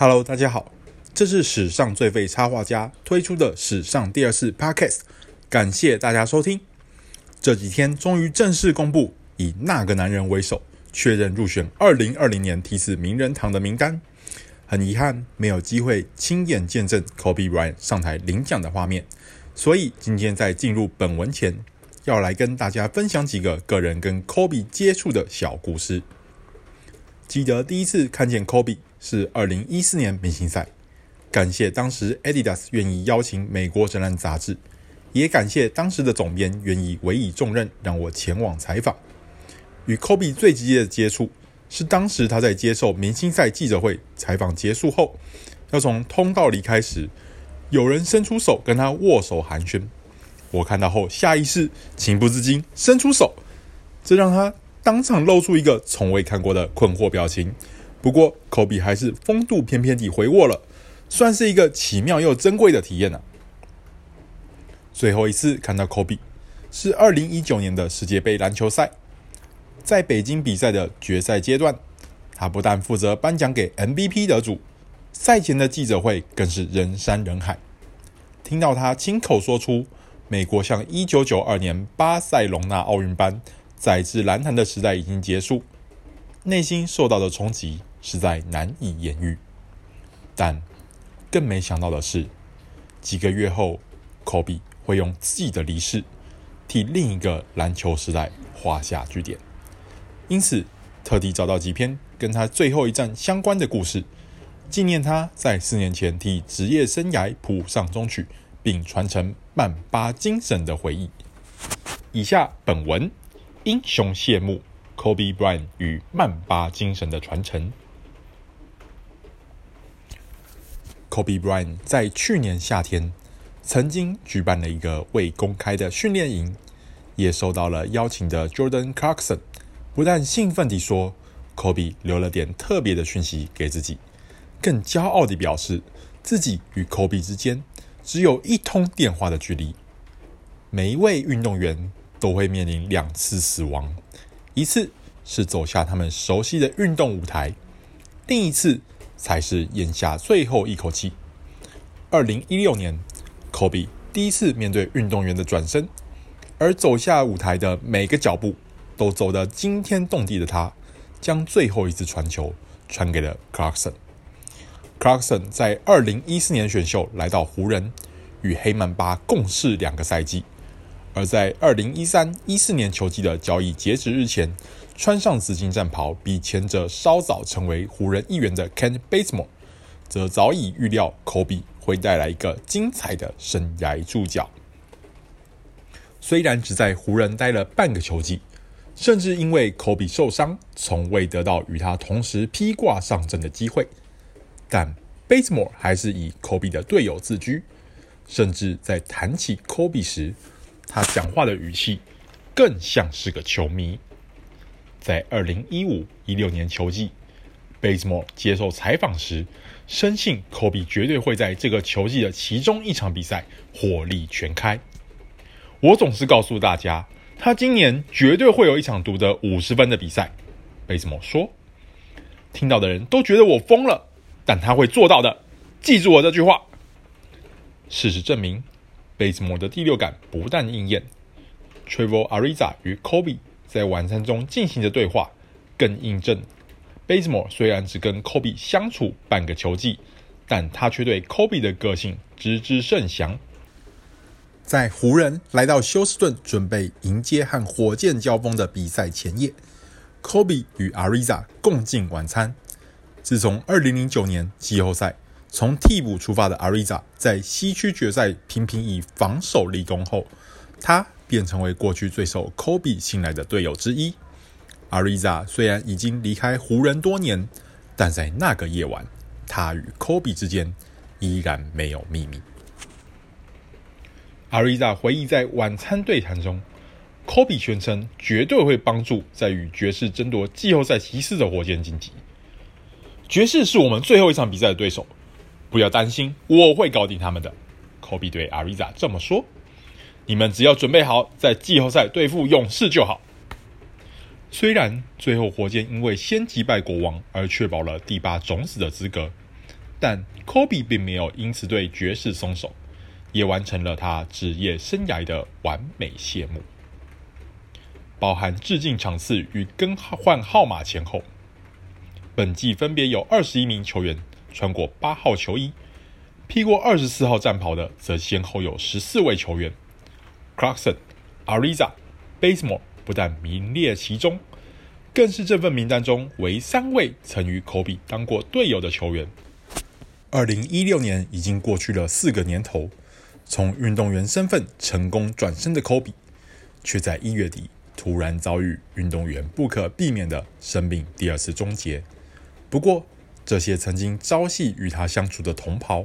Hello，大家好，这是史上最废插画家推出的史上第二次 Podcast，感谢大家收听。这几天终于正式公布，以那个男人为首，确认入选二零二零年题词名人堂的名单。很遗憾，没有机会亲眼见证 Kobe Bryant 上台领奖的画面，所以今天在进入本文前，要来跟大家分享几个个人跟 Kobe 接触的小故事。记得第一次看见 Kobe。是二零一四年明星赛，感谢当时 Adidas 愿意邀请美国展览杂志，也感谢当时的总编愿意委以重任让我前往采访。与 Kobe 最直接的接触是当时他在接受明星赛记者会采访结束后，要从通道离开时，有人伸出手跟他握手寒暄，我看到后下意识情不自禁伸出手，这让他当场露出一个从未看过的困惑表情。不过，科比还是风度翩翩地回握了，算是一个奇妙又珍贵的体验呢、啊。最后一次看到科比是二零一九年的世界杯篮球赛，在北京比赛的决赛阶段，他不但负责颁奖给 MVP 得主，赛前的记者会更是人山人海。听到他亲口说出美国像一九九二年巴塞隆纳奥运般载至篮坛的时代已经结束，内心受到的冲击。实在难以言喻，但更没想到的是，几个月后，科比会用自己的离世，替另一个篮球时代画下句点。因此，特地找到几篇跟他最后一战相关的故事，纪念他在四年前替职业生涯谱上中曲，并传承曼巴精神的回忆。以下本文英雄谢幕：Kobe Bryant 与曼巴精神的传承。Kobe Bryant 在去年夏天曾经举办了一个未公开的训练营，也受到了邀请的 Jordan Clarkson 不但兴奋地说，Kobe 留了点特别的讯息给自己，更骄傲地表示自己与 Kobe 之间只有一通电话的距离。每一位运动员都会面临两次死亡，一次是走下他们熟悉的运动舞台，另一次。才是咽下最后一口气。二零一六年，Kobe 第一次面对运动员的转身，而走下舞台的每个脚步都走得惊天动地的他，将最后一次传球传给了 Clarkson。Clarkson 在二零一四年选秀来到湖人，与黑曼巴共事两个赛季，而在二零一三一四年球季的交易截止日前。穿上紫金战袍，比前者稍早成为湖人一员的 Kent Bazemore，则早已预料 Kobe 会带来一个精彩的生涯注脚。虽然只在湖人待了半个球季，甚至因为 Kobe 受伤，从未得到与他同时披挂上阵的机会，但 Bazemore 还是以 Kobe 的队友自居，甚至在谈起 Kobe 时，他讲话的语气更像是个球迷。在二零一五一六年球季，Bazmo 接受采访时，深信 Kobe 绝对会在这个球季的其中一场比赛火力全开。我总是告诉大家，他今年绝对会有一场独得五十分的比赛。Bazmo 说，听到的人都觉得我疯了，但他会做到的。记住我这句话。事实证明，Bazemore 的第六感不但应验，Trevor Ariza 与 Kobe。在晚餐中进行的对话，更印证，Bazemore 虽然只跟 Kobe 相处半个球季，但他却对 Kobe 的个性知之甚详。在湖人来到休斯顿准备迎接和火箭交锋的比赛前夜，Kobe 与 Ariza 共进晚餐。自从2009年季后赛从替补出发的 Ariza 在西区决赛频频以防守立功后，他。便成为过去最受 Kobe 信赖的队友之一。Ariza 虽然已经离开湖人多年，但在那个夜晚，他与 Kobe 之间依然没有秘密。Ariza 回忆在晚餐对谈中，Kobe 宣称绝对会帮助在与爵士争夺季后赛席次的火箭晋级。爵士是我们最后一场比赛的对手，不要担心，我会搞定他们的。Kobe 对 Ariza 这么说。你们只要准备好在季后赛对付勇士就好。虽然最后火箭因为先击败国王而确保了第八种子的资格，但科比并没有因此对爵士松手，也完成了他职业生涯的完美谢幕。包含致敬场次与更换号码前后，本季分别有二十一名球员穿过八号球衣，披过二十四号战袍的则先后有十四位球员。Clarkson、Ariza、Basemor 不但名列其中，更是这份名单中唯三位曾与科比当过队友的球员。二零一六年已经过去了四个年头，从运动员身份成功转身的科比，却在一月底。突然遭遇运动员不可避免的生命第二次终结。不过，这些曾经朝夕与他相处的同袍，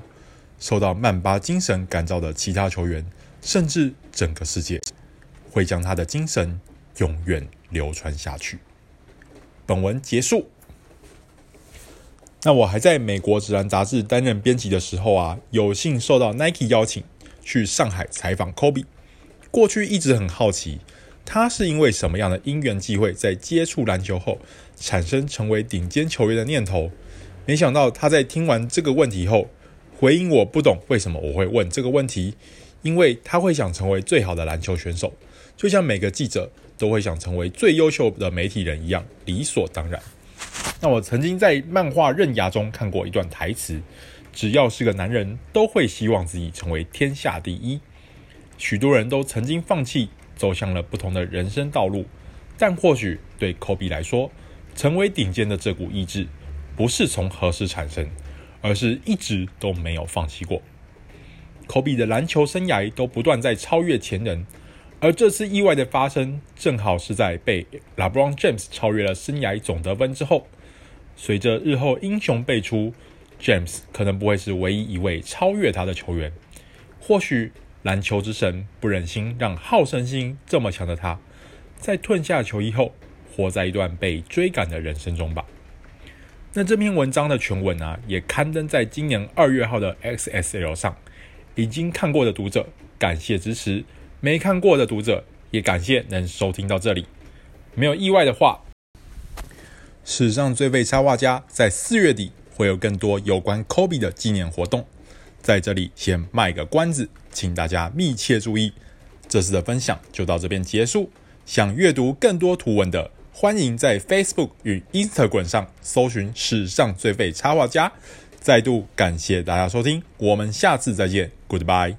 受到曼巴精神感召的其他球员，甚至整个世界，会将他的精神永远流传下去。本文结束。那我还在美国指南杂志担任编辑的时候啊，有幸受到 Nike 邀请去上海采访 Kobe。过去一直很好奇。他是因为什么样的因缘际会，在接触篮球后产生成为顶尖球员的念头？没想到他在听完这个问题后，回应我不懂为什么我会问这个问题，因为他会想成为最好的篮球选手，就像每个记者都会想成为最优秀的媒体人一样，理所当然。那我曾经在漫画《刃牙》中看过一段台词：只要是个男人，都会希望自己成为天下第一。许多人都曾经放弃。走向了不同的人生道路，但或许对科比来说，成为顶尖的这股意志，不是从何时产生，而是一直都没有放弃过。科比的篮球生涯都不断在超越前人，而这次意外的发生，正好是在被 LeBron James 超越了生涯总得分之后。随着日后英雄辈出，James 可能不会是唯一一位超越他的球员，或许。篮球之神不忍心让好胜心这么强的他，在褪下球衣后，活在一段被追赶的人生中吧。那这篇文章的全文啊，也刊登在今年二月号的 XSL 上。已经看过的读者，感谢支持；没看过的读者，也感谢能收听到这里。没有意外的话，史上最废插画家在四月底会有更多有关 Kobe 的纪念活动。在这里先卖个关子，请大家密切注意。这次的分享就到这边结束。想阅读更多图文的，欢迎在 Facebook 与 Instagram 上搜寻“史上最废插画家”。再度感谢大家收听，我们下次再见，Goodbye。